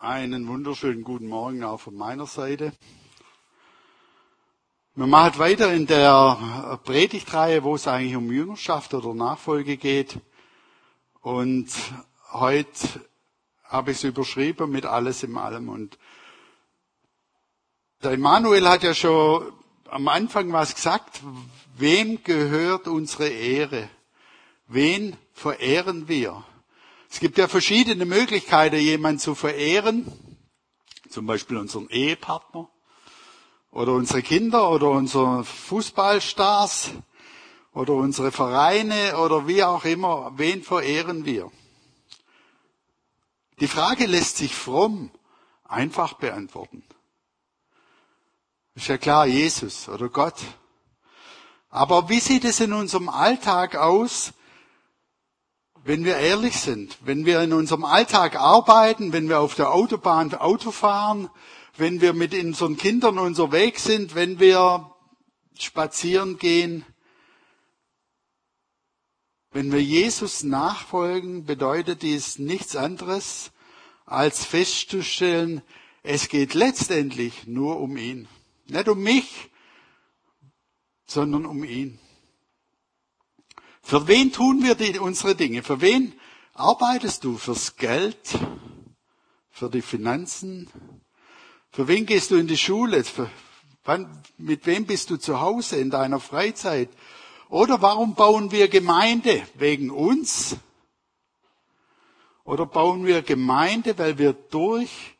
Einen wunderschönen guten Morgen auch von meiner Seite. Wir machen weiter in der Predigtreihe, wo es eigentlich um Jüngerschaft oder Nachfolge geht. Und heute habe ich es überschrieben mit alles im Allem. Und der Emanuel hat ja schon am Anfang was gesagt. Wem gehört unsere Ehre? Wen verehren wir? Es gibt ja verschiedene Möglichkeiten, jemanden zu verehren. Zum Beispiel unseren Ehepartner oder unsere Kinder oder unsere Fußballstars oder unsere Vereine oder wie auch immer. Wen verehren wir? Die Frage lässt sich fromm einfach beantworten. Ist ja klar, Jesus oder Gott. Aber wie sieht es in unserem Alltag aus, wenn wir ehrlich sind, wenn wir in unserem Alltag arbeiten, wenn wir auf der Autobahn Auto fahren, wenn wir mit unseren Kindern unterwegs sind, wenn wir spazieren gehen, wenn wir Jesus nachfolgen, bedeutet dies nichts anderes, als festzustellen, es geht letztendlich nur um ihn. Nicht um mich, sondern um ihn. Für wen tun wir die, unsere Dinge? Für wen arbeitest du? Fürs Geld? Für die Finanzen? Für wen gehst du in die Schule? Für, wann, mit wem bist du zu Hause in deiner Freizeit? Oder warum bauen wir Gemeinde? Wegen uns? Oder bauen wir Gemeinde, weil wir durch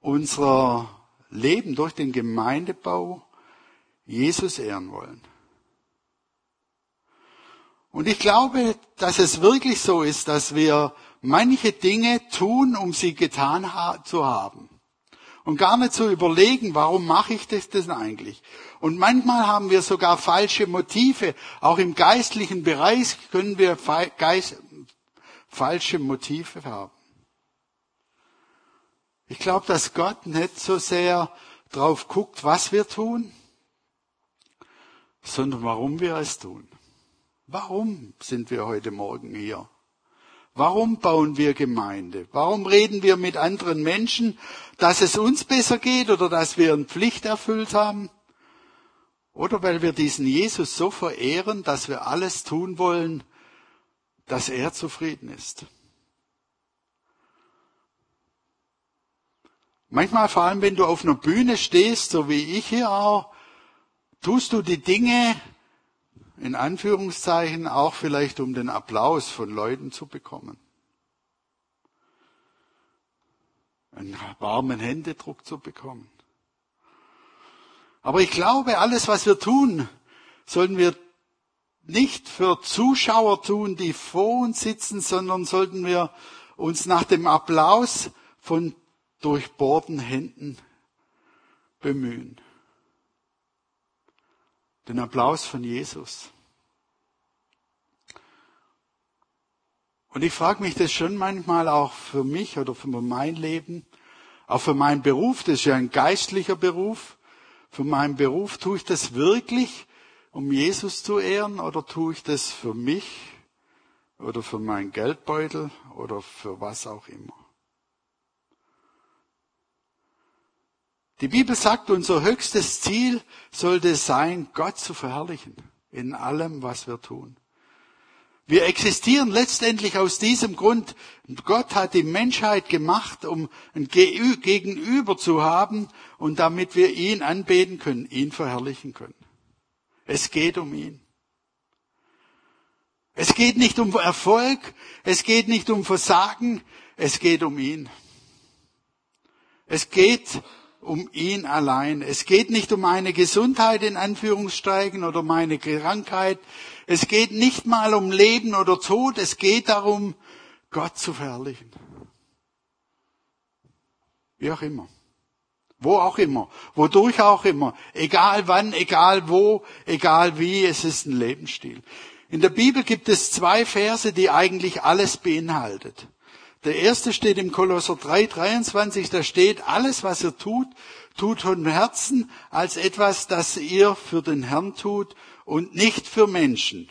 unser Leben, durch den Gemeindebau Jesus ehren wollen? Und ich glaube, dass es wirklich so ist, dass wir manche Dinge tun, um sie getan zu haben. Und gar nicht zu überlegen, warum mache ich das denn eigentlich? Und manchmal haben wir sogar falsche Motive. Auch im geistlichen Bereich können wir falsche Motive haben. Ich glaube, dass Gott nicht so sehr drauf guckt, was wir tun, sondern warum wir es tun. Warum sind wir heute Morgen hier? Warum bauen wir Gemeinde? Warum reden wir mit anderen Menschen, dass es uns besser geht oder dass wir eine Pflicht erfüllt haben? Oder weil wir diesen Jesus so verehren, dass wir alles tun wollen, dass er zufrieden ist? Manchmal, vor allem wenn du auf einer Bühne stehst, so wie ich hier auch, tust du die Dinge, in Anführungszeichen auch vielleicht um den Applaus von Leuten zu bekommen. Einen warmen Händedruck zu bekommen. Aber ich glaube, alles, was wir tun, sollten wir nicht für Zuschauer tun, die vor uns sitzen, sondern sollten wir uns nach dem Applaus von durchbohrten Händen bemühen den Applaus von Jesus. Und ich frage mich das schon manchmal auch für mich oder für mein Leben, auch für meinen Beruf, das ist ja ein geistlicher Beruf, für meinen Beruf tue ich das wirklich, um Jesus zu ehren oder tue ich das für mich oder für meinen Geldbeutel oder für was auch immer. Die Bibel sagt, unser höchstes Ziel sollte sein, Gott zu verherrlichen in allem, was wir tun. Wir existieren letztendlich aus diesem Grund. Gott hat die Menschheit gemacht, um ein Gegenüber zu haben und damit wir ihn anbeten können, ihn verherrlichen können. Es geht um ihn. Es geht nicht um Erfolg, es geht nicht um Versagen, es geht um ihn. Es geht um ihn allein. Es geht nicht um meine Gesundheit in Anführungsstrichen oder meine Krankheit. Es geht nicht mal um Leben oder Tod. Es geht darum, Gott zu verherrlichen. Wie auch immer. Wo auch immer. Wodurch auch immer. Egal wann, egal wo, egal wie. Es ist ein Lebensstil. In der Bibel gibt es zwei Verse, die eigentlich alles beinhaltet. Der erste steht im Kolosser 3, 23, da steht, alles was ihr tut, tut von Herzen als etwas, das ihr für den Herrn tut und nicht für Menschen.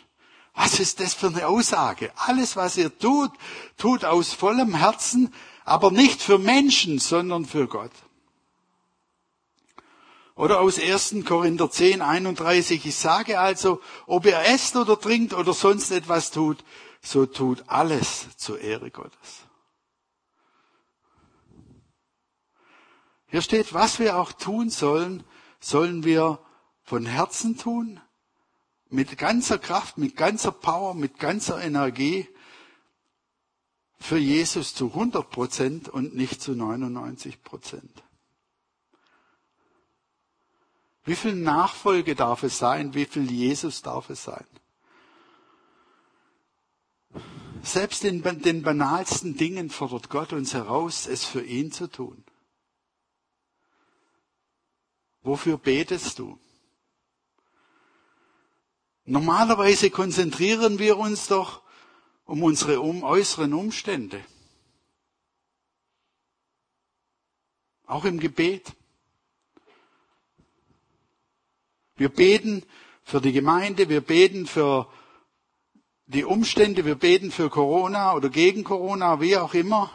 Was ist das für eine Aussage? Alles was ihr tut, tut aus vollem Herzen aber nicht für Menschen, sondern für Gott. Oder aus 1. Korinther 10, 31, ich sage also, ob ihr esst oder trinkt oder sonst etwas tut, so tut alles zur Ehre Gottes. Hier steht, was wir auch tun sollen, sollen wir von Herzen tun, mit ganzer Kraft, mit ganzer Power, mit ganzer Energie für Jesus zu 100 Prozent und nicht zu 99 Prozent. Wie viel Nachfolge darf es sein? Wie viel Jesus darf es sein? Selbst in den banalsten Dingen fordert Gott uns heraus, es für ihn zu tun. Wofür betest du? Normalerweise konzentrieren wir uns doch um unsere äußeren Umstände. Auch im Gebet. Wir beten für die Gemeinde, wir beten für die Umstände, wir beten für Corona oder gegen Corona, wie auch immer.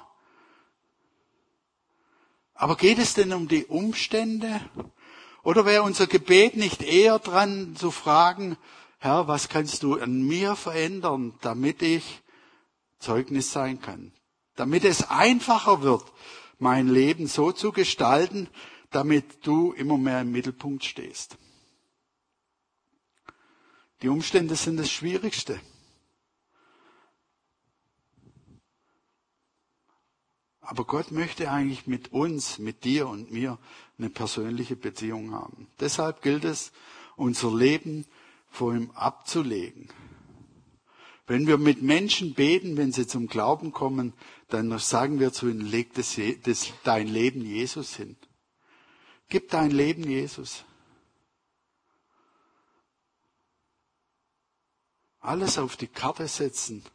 Aber geht es denn um die Umstände? Oder wäre unser Gebet nicht eher dran zu fragen, Herr, was kannst du an mir verändern, damit ich Zeugnis sein kann? Damit es einfacher wird, mein Leben so zu gestalten, damit du immer mehr im Mittelpunkt stehst. Die Umstände sind das Schwierigste. Aber Gott möchte eigentlich mit uns, mit dir und mir eine persönliche Beziehung haben. Deshalb gilt es, unser Leben vor ihm abzulegen. Wenn wir mit Menschen beten, wenn sie zum Glauben kommen, dann sagen wir zu ihnen, leg das, das, dein Leben Jesus hin. Gib dein Leben Jesus. Alles auf die Karte setzen.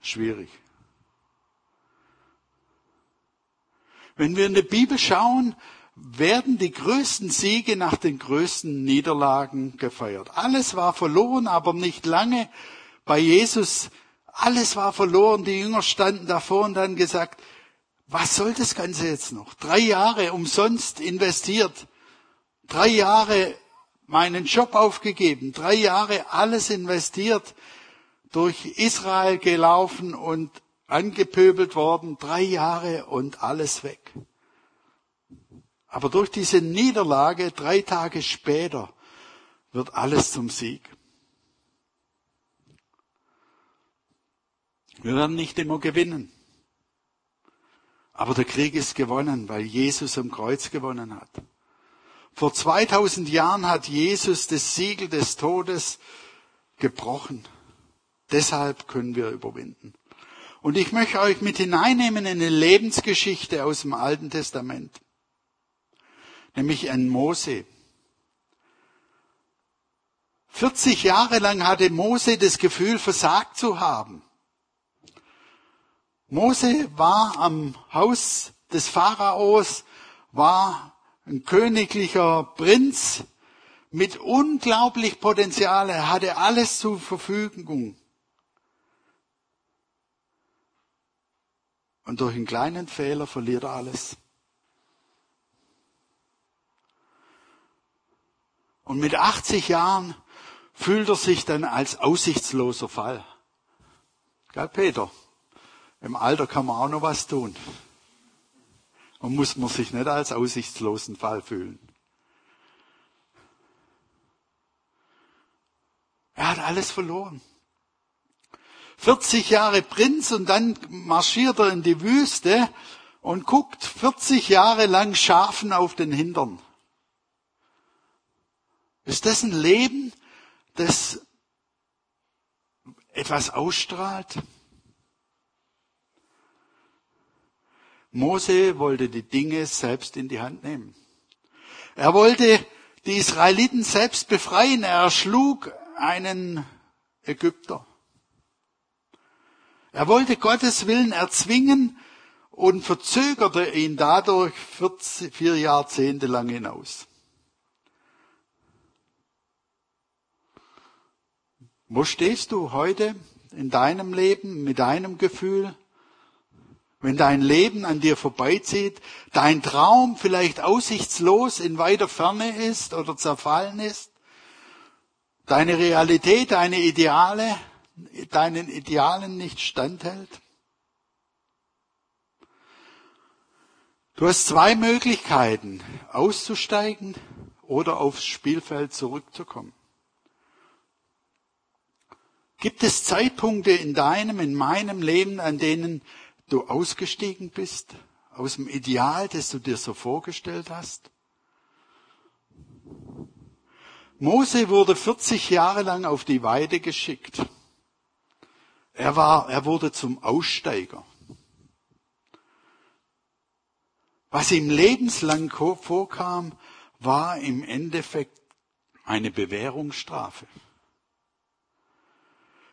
Schwierig. Wenn wir in die Bibel schauen, werden die größten Siege nach den größten Niederlagen gefeiert. Alles war verloren, aber nicht lange. Bei Jesus, alles war verloren. Die Jünger standen davor und dann gesagt, was soll das Ganze jetzt noch? Drei Jahre umsonst investiert. Drei Jahre meinen Job aufgegeben. Drei Jahre alles investiert. Durch Israel gelaufen und angepöbelt worden. Drei Jahre und alles weg. Aber durch diese Niederlage drei Tage später wird alles zum Sieg. Wir werden nicht immer gewinnen. Aber der Krieg ist gewonnen, weil Jesus am Kreuz gewonnen hat. Vor 2000 Jahren hat Jesus das Siegel des Todes gebrochen. Deshalb können wir überwinden. Und ich möchte euch mit hineinnehmen in eine Lebensgeschichte aus dem Alten Testament nämlich an Mose. 40 Jahre lang hatte Mose das Gefühl, versagt zu haben. Mose war am Haus des Pharaos, war ein königlicher Prinz mit unglaublich Potenzial. Er hatte alles zur Verfügung. Und durch einen kleinen Fehler verliert er alles. Und mit 80 Jahren fühlt er sich dann als aussichtsloser Fall. Gell, Peter? Im Alter kann man auch noch was tun. Und muss man sich nicht als aussichtslosen Fall fühlen. Er hat alles verloren. 40 Jahre Prinz und dann marschiert er in die Wüste und guckt 40 Jahre lang Schafen auf den Hintern. Ist das ein Leben, das etwas ausstrahlt? Mose wollte die Dinge selbst in die Hand nehmen. Er wollte die Israeliten selbst befreien. Er erschlug einen Ägypter. Er wollte Gottes Willen erzwingen und verzögerte ihn dadurch vier Jahrzehnte lang hinaus. Wo stehst du heute? in deinem Leben, mit deinem Gefühl? Wenn dein Leben an dir vorbeizieht, dein Traum vielleicht aussichtslos in weiter Ferne ist oder zerfallen ist, deine Realität, deine Ideale, deinen Idealen nicht standhält? Du hast zwei Möglichkeiten, auszusteigen oder aufs Spielfeld zurückzukommen. Gibt es Zeitpunkte in deinem, in meinem Leben, an denen du ausgestiegen bist aus dem Ideal, das du dir so vorgestellt hast? Mose wurde 40 Jahre lang auf die Weide geschickt. Er war, er wurde zum Aussteiger. Was ihm lebenslang vorkam, war im Endeffekt eine Bewährungsstrafe.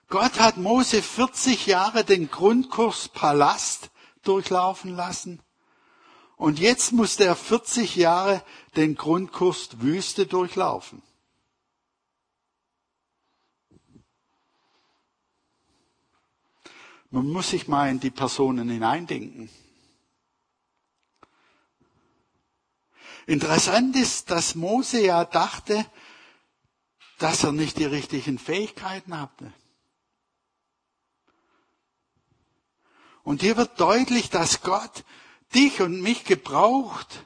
Gott hat Mose 40 Jahre den Grundkurs Palast durchlaufen lassen. Und jetzt musste er 40 Jahre den Grundkurs Wüste durchlaufen. Man muss sich mal in die Personen hineindenken. Interessant ist, dass Mose ja dachte, dass er nicht die richtigen Fähigkeiten hatte. Und hier wird deutlich, dass Gott dich und mich gebraucht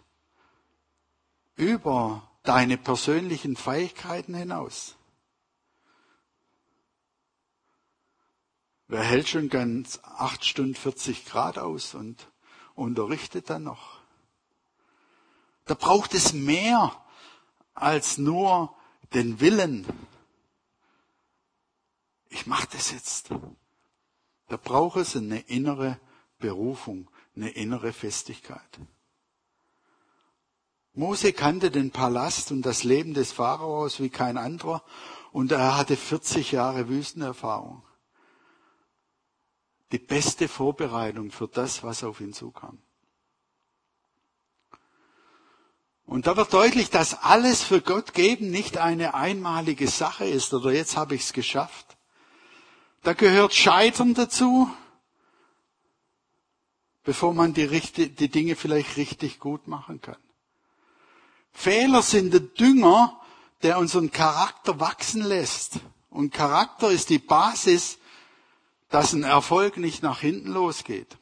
über deine persönlichen Fähigkeiten hinaus. Wer hält schon ganz acht Stunden 40 Grad aus und unterrichtet dann noch? Da braucht es mehr als nur den Willen. Ich mache das jetzt. Da braucht es eine innere Berufung, eine innere Festigkeit. Mose kannte den Palast und das Leben des Pharaos wie kein anderer und er hatte 40 Jahre Wüstenerfahrung. Die beste Vorbereitung für das, was auf ihn zukam. Und da wird deutlich, dass alles für Gott geben nicht eine einmalige Sache ist oder jetzt habe ich es geschafft. Da gehört Scheitern dazu, bevor man die, die Dinge vielleicht richtig gut machen kann. Fehler sind der Dünger, der unseren Charakter wachsen lässt. Und Charakter ist die Basis, dass ein Erfolg nicht nach hinten losgeht.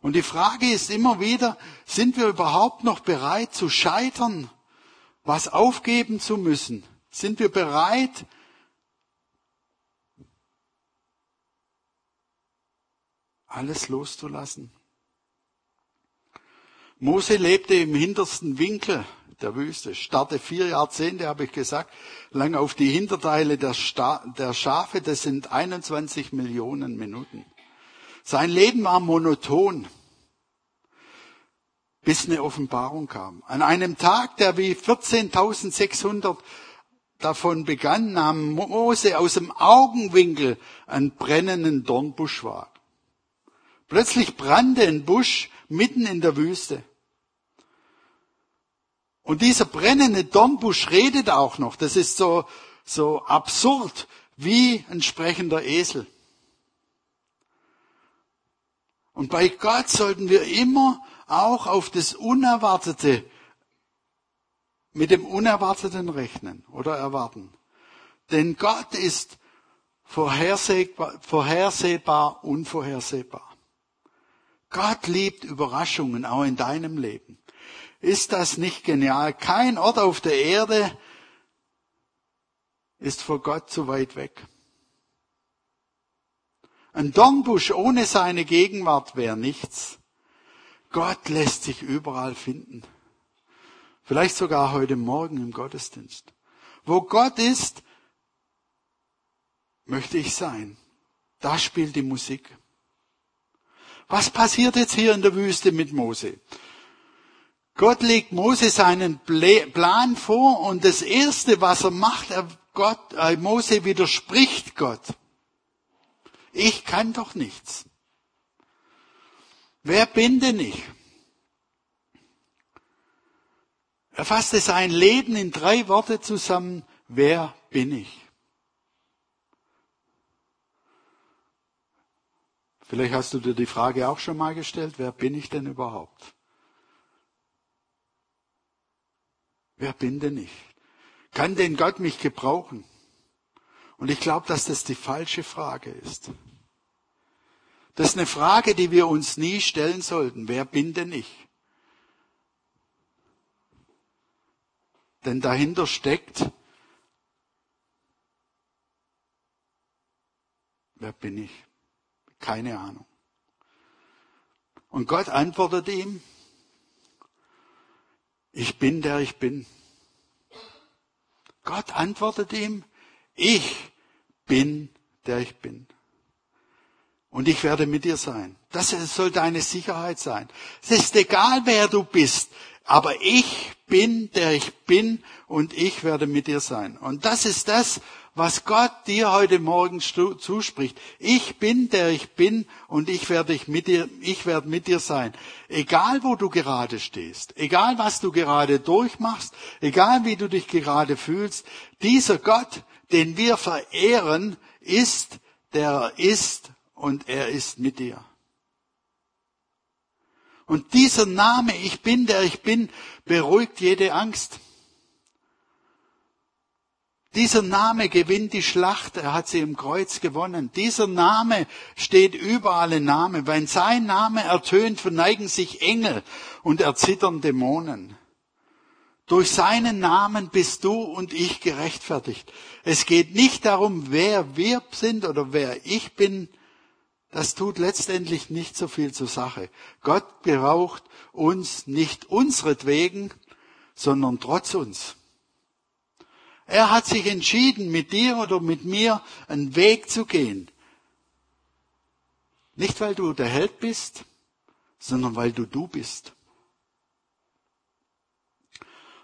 Und die Frage ist immer wieder, sind wir überhaupt noch bereit zu scheitern, was aufgeben zu müssen? Sind wir bereit, alles loszulassen. Mose lebte im hintersten Winkel der Wüste, starrte vier Jahrzehnte, habe ich gesagt, lang auf die Hinterteile der, Sta der Schafe, das sind 21 Millionen Minuten. Sein Leben war monoton, bis eine Offenbarung kam. An einem Tag, der wie 14.600 davon begann, nahm Mose aus dem Augenwinkel einen brennenden Dornbusch wahr. Plötzlich brannte ein Busch mitten in der Wüste. Und dieser brennende Dornbusch redet auch noch. Das ist so, so absurd wie ein sprechender Esel. Und bei Gott sollten wir immer auch auf das Unerwartete, mit dem Unerwarteten rechnen oder erwarten. Denn Gott ist vorhersehbar, vorhersehbar unvorhersehbar. Gott liebt Überraschungen auch in deinem Leben. Ist das nicht genial? Kein Ort auf der Erde ist vor Gott zu weit weg. Ein Dornbusch ohne seine Gegenwart wäre nichts. Gott lässt sich überall finden. Vielleicht sogar heute Morgen im Gottesdienst. Wo Gott ist, möchte ich sein. Da spielt die Musik. Was passiert jetzt hier in der Wüste mit Mose? Gott legt Mose seinen Plan vor und das erste, was er macht, er Gott, äh, Mose widerspricht Gott. Ich kann doch nichts. Wer bin denn ich? Er fasste sein Leben in drei Worte zusammen. Wer bin ich? Vielleicht hast du dir die Frage auch schon mal gestellt, wer bin ich denn überhaupt? Wer bin denn ich? Kann denn Gott mich gebrauchen? Und ich glaube, dass das die falsche Frage ist. Das ist eine Frage, die wir uns nie stellen sollten. Wer bin denn ich? Denn dahinter steckt, wer bin ich? Keine Ahnung. Und Gott antwortet ihm, ich bin der ich bin. Gott antwortet ihm, ich bin der ich bin. Und ich werde mit dir sein. Das soll deine Sicherheit sein. Es ist egal, wer du bist, aber ich bin der ich bin und ich werde mit dir sein. Und das ist das, was Gott dir heute Morgen zuspricht. Ich bin der ich bin und ich werde mit dir, ich werde mit dir sein. Egal wo du gerade stehst, egal was du gerade durchmachst, egal wie du dich gerade fühlst, dieser Gott, den wir verehren, ist, der ist und er ist mit dir. Und dieser Name, ich bin der ich bin, beruhigt jede Angst. Dieser Name gewinnt die Schlacht, er hat sie im Kreuz gewonnen. Dieser Name steht über alle Namen. Wenn sein Name ertönt, verneigen sich Engel und erzittern Dämonen. Durch seinen Namen bist du und ich gerechtfertigt. Es geht nicht darum, wer wir sind oder wer ich bin. Das tut letztendlich nicht so viel zur Sache. Gott braucht uns nicht unsretwegen, sondern trotz uns. Er hat sich entschieden, mit dir oder mit mir einen Weg zu gehen. Nicht weil du der Held bist, sondern weil du du bist.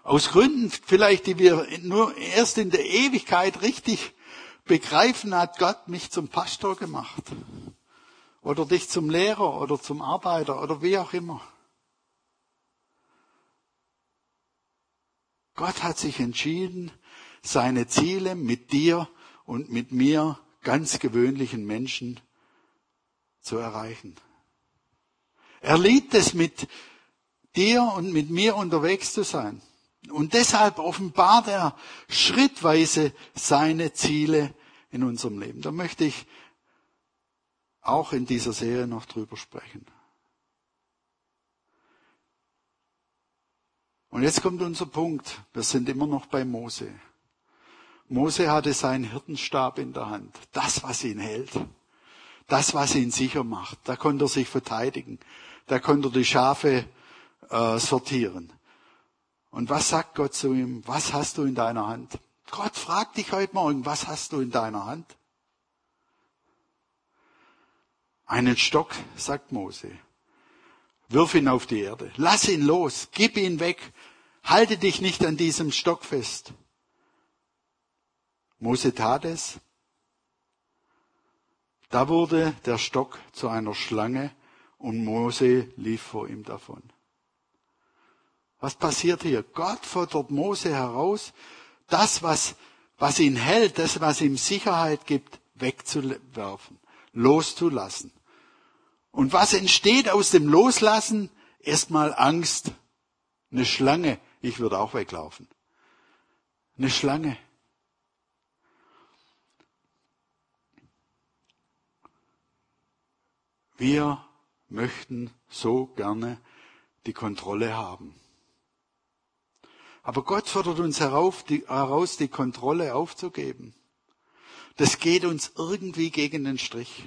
Aus Gründen vielleicht, die wir nur erst in der Ewigkeit richtig begreifen, hat Gott mich zum Pastor gemacht. Oder dich zum Lehrer oder zum Arbeiter oder wie auch immer. Gott hat sich entschieden, seine Ziele mit dir und mit mir, ganz gewöhnlichen Menschen, zu erreichen. Er liebt es, mit dir und mit mir unterwegs zu sein. Und deshalb offenbart er schrittweise seine Ziele in unserem Leben. Da möchte ich auch in dieser Serie noch drüber sprechen. Und jetzt kommt unser Punkt. Wir sind immer noch bei Mose. Mose hatte seinen Hirtenstab in der Hand. Das, was ihn hält. Das, was ihn sicher macht. Da konnte er sich verteidigen. Da konnte er die Schafe äh, sortieren. Und was sagt Gott zu ihm? Was hast du in deiner Hand? Gott fragt dich heute Morgen, was hast du in deiner Hand? Einen Stock, sagt Mose. Wirf ihn auf die Erde. Lass ihn los. Gib ihn weg. Halte dich nicht an diesem Stock fest. Mose tat es. Da wurde der Stock zu einer Schlange und Mose lief vor ihm davon. Was passiert hier? Gott fordert Mose heraus, das, was, was ihn hält, das, was ihm Sicherheit gibt, wegzuwerfen, loszulassen. Und was entsteht aus dem Loslassen? Erstmal Angst. Eine Schlange. Ich würde auch weglaufen. Eine Schlange. Wir möchten so gerne die Kontrolle haben. Aber Gott fordert uns herauf, die, heraus, die Kontrolle aufzugeben. Das geht uns irgendwie gegen den Strich.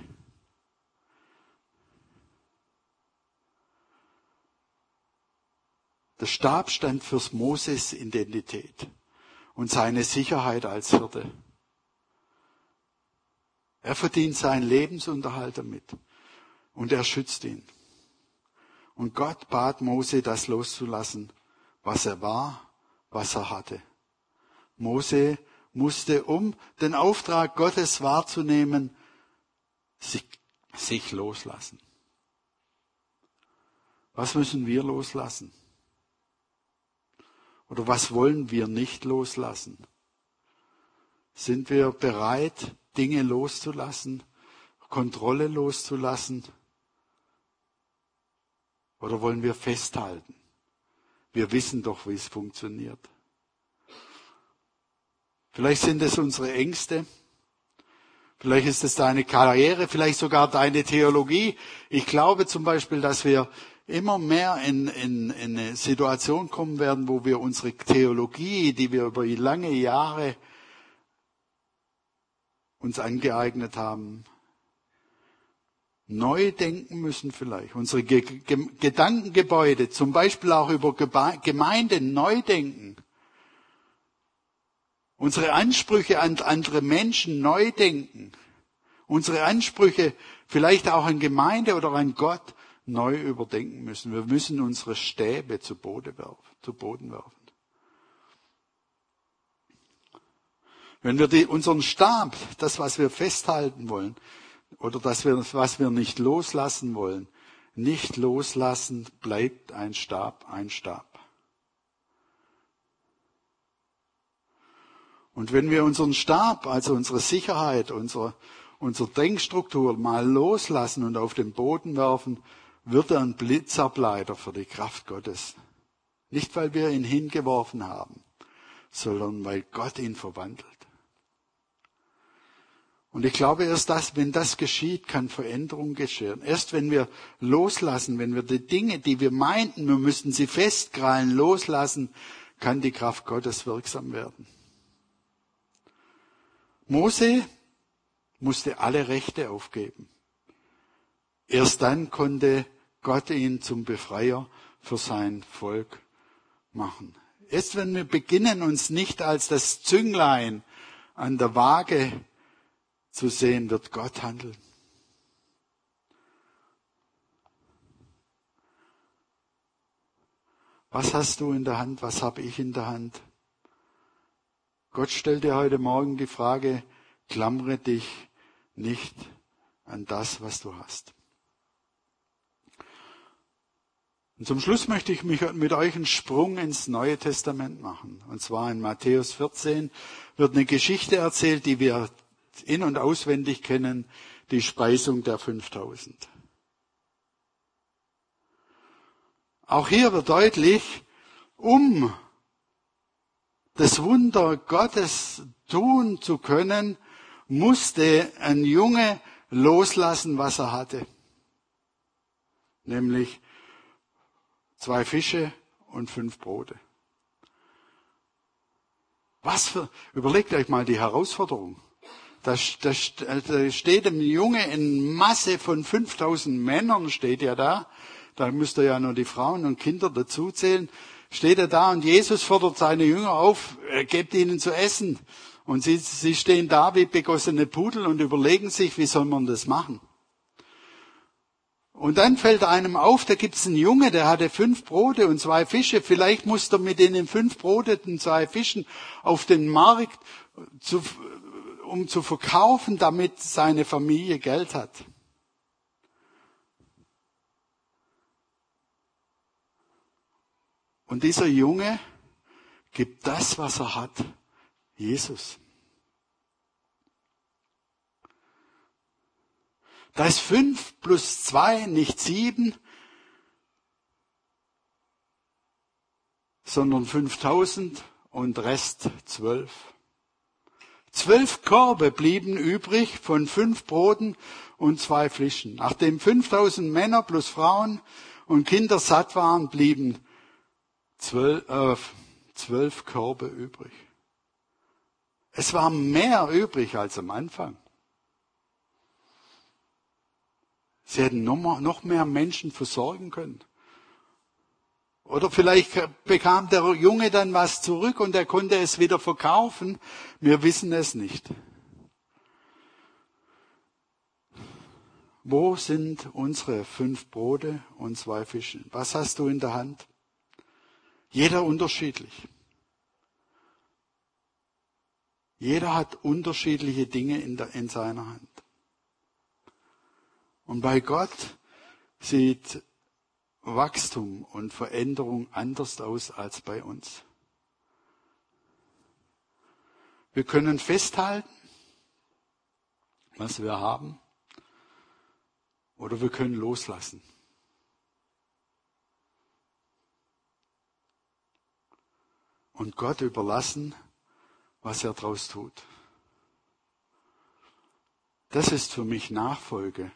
Der Stab stand fürs Moses Identität und seine Sicherheit als Hirte. Er verdient seinen Lebensunterhalt damit und er schützt ihn. Und Gott bat Mose, das loszulassen, was er war, was er hatte. Mose musste, um den Auftrag Gottes wahrzunehmen, sich, sich loslassen. Was müssen wir loslassen? Oder was wollen wir nicht loslassen? Sind wir bereit, Dinge loszulassen, Kontrolle loszulassen? Oder wollen wir festhalten? Wir wissen doch, wie es funktioniert. Vielleicht sind es unsere Ängste. Vielleicht ist es deine Karriere, vielleicht sogar deine Theologie. Ich glaube zum Beispiel, dass wir immer mehr in, in, in eine Situation kommen werden, wo wir unsere Theologie, die wir über lange Jahre uns angeeignet haben, neu denken müssen vielleicht. Unsere Ge Ge Gedankengebäude, zum Beispiel auch über Gemeinde neu denken. Unsere Ansprüche an andere Menschen neu denken. Unsere Ansprüche vielleicht auch an Gemeinde oder an Gott neu überdenken müssen. Wir müssen unsere Stäbe zu Boden werfen. Zu Boden werfen. Wenn wir die, unseren Stab, das, was wir festhalten wollen, oder das, was wir nicht loslassen wollen, nicht loslassen, bleibt ein Stab ein Stab. Und wenn wir unseren Stab, also unsere Sicherheit, unsere, unsere Denkstruktur mal loslassen und auf den Boden werfen, wird er ein Blitzableiter für die Kraft Gottes. Nicht, weil wir ihn hingeworfen haben, sondern weil Gott ihn verwandelt. Und ich glaube, erst das, wenn das geschieht, kann Veränderung geschehen. Erst wenn wir loslassen, wenn wir die Dinge, die wir meinten, wir müssten sie festkrallen, loslassen, kann die Kraft Gottes wirksam werden. Mose musste alle Rechte aufgeben. Erst dann konnte Gott ihn zum Befreier für sein Volk machen. Erst wenn wir beginnen, uns nicht als das Zünglein an der Waage zu sehen, wird Gott handeln. Was hast du in der Hand? Was habe ich in der Hand? Gott stellt dir heute Morgen die Frage, klammere dich nicht an das, was du hast. Und zum Schluss möchte ich mich mit euch einen Sprung ins Neue Testament machen. Und zwar in Matthäus 14 wird eine Geschichte erzählt, die wir in- und auswendig kennen, die Speisung der 5000. Auch hier wird deutlich, um das Wunder Gottes tun zu können, musste ein Junge loslassen, was er hatte. Nämlich zwei Fische und fünf Brote. Was für, überlegt euch mal die Herausforderung. Da, da, da steht ein Junge in Masse von 5000 Männern, steht ja da. Da müsst ihr ja nur die Frauen und Kinder dazuzählen steht er da und Jesus fordert seine Jünger auf, er gibt ihnen zu essen. Und sie, sie stehen da wie begossene Pudel und überlegen sich, wie soll man das machen. Und dann fällt einem auf, da gibt's einen Junge, der hatte fünf Brote und zwei Fische. Vielleicht muss er mit den fünf Brote und zwei Fischen auf den Markt, zu, um zu verkaufen, damit seine Familie Geld hat. Und dieser Junge gibt das, was er hat, Jesus. Da ist fünf plus zwei nicht sieben, sondern 5000 und Rest zwölf. Zwölf Körbe blieben übrig von fünf Broten und zwei Fischen. Nachdem 5000 Männer plus Frauen und Kinder satt waren, blieben zwölf, äh, zwölf Körbe übrig. Es war mehr übrig als am Anfang. Sie hätten noch mehr Menschen versorgen können. Oder vielleicht bekam der Junge dann was zurück und er konnte es wieder verkaufen. Wir wissen es nicht. Wo sind unsere fünf Brote und zwei Fische? Was hast du in der Hand? Jeder unterschiedlich. Jeder hat unterschiedliche Dinge in, der, in seiner Hand. Und bei Gott sieht Wachstum und Veränderung anders aus als bei uns. Wir können festhalten, was wir haben, Oder wir können loslassen. Und Gott überlassen, was er daraus tut. Das ist für mich Nachfolge.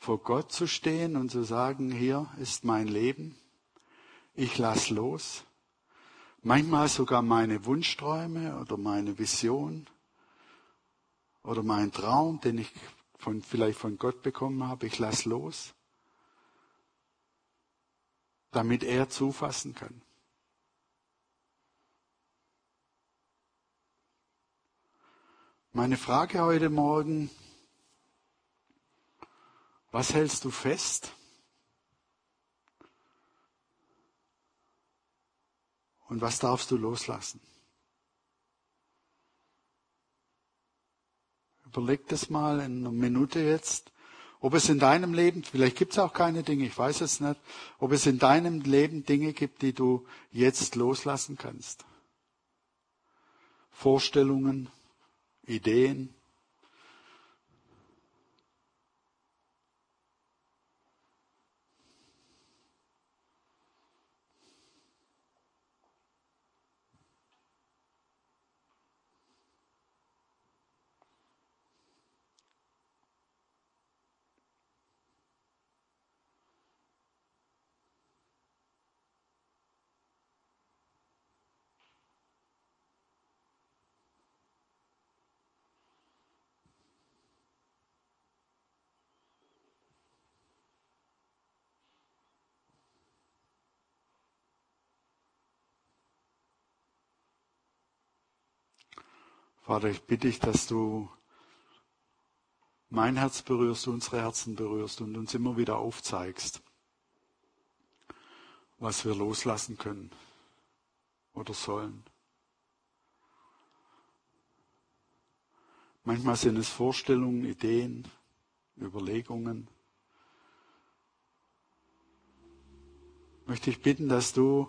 Vor Gott zu stehen und zu sagen, hier ist mein Leben, ich lass los. Manchmal sogar meine Wunschträume oder meine Vision oder mein Traum, den ich von, vielleicht von Gott bekommen habe, ich lass los, damit er zufassen kann. Meine Frage heute Morgen, was hältst du fest? Und was darfst du loslassen? Überleg das mal in einer Minute jetzt, ob es in deinem Leben, vielleicht gibt es auch keine Dinge, ich weiß es nicht, ob es in deinem Leben Dinge gibt, die du jetzt loslassen kannst. Vorstellungen, Ideen, Vater, ich bitte dich, dass du mein Herz berührst, unsere Herzen berührst und uns immer wieder aufzeigst, was wir loslassen können oder sollen. Manchmal sind es Vorstellungen, Ideen, Überlegungen. Möchte ich bitten, dass du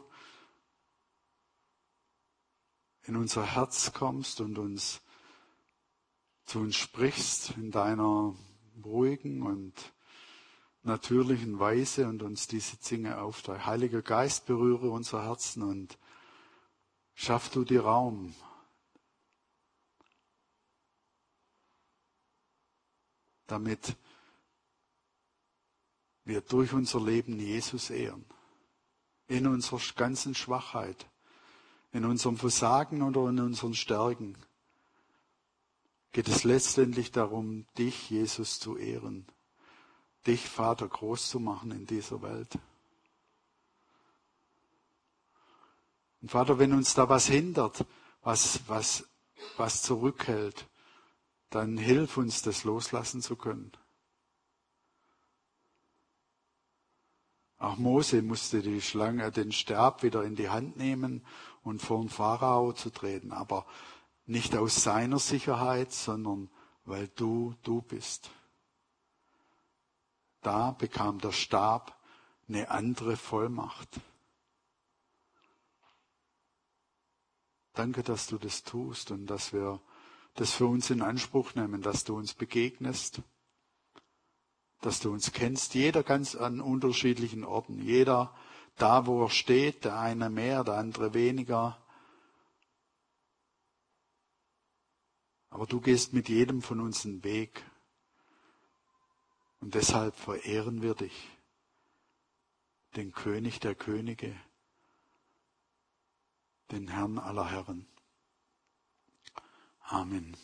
in unser Herz kommst und uns zu uns sprichst in deiner ruhigen und natürlichen Weise und uns diese Dinge aufteilst. Heiliger Geist, berühre unser Herzen und schaff du dir Raum. damit wir durch unser Leben Jesus ehren. In unserer ganzen Schwachheit in unserem Versagen oder in unseren Stärken, geht es letztendlich darum, dich, Jesus, zu ehren, dich, Vater, groß zu machen in dieser Welt. Und Vater, wenn uns da was hindert, was, was, was zurückhält, dann hilf uns, das loslassen zu können. Auch Mose musste die Schlange, den Stab wieder in die Hand nehmen und vor den Pharao zu treten, aber nicht aus seiner Sicherheit, sondern weil du du bist. Da bekam der Stab eine andere Vollmacht. Danke, dass du das tust und dass wir das für uns in Anspruch nehmen, dass du uns begegnest dass du uns kennst, jeder ganz an unterschiedlichen Orten, jeder da, wo er steht, der eine mehr, der andere weniger. Aber du gehst mit jedem von uns einen Weg. Und deshalb verehren wir dich, den König der Könige, den Herrn aller Herren. Amen.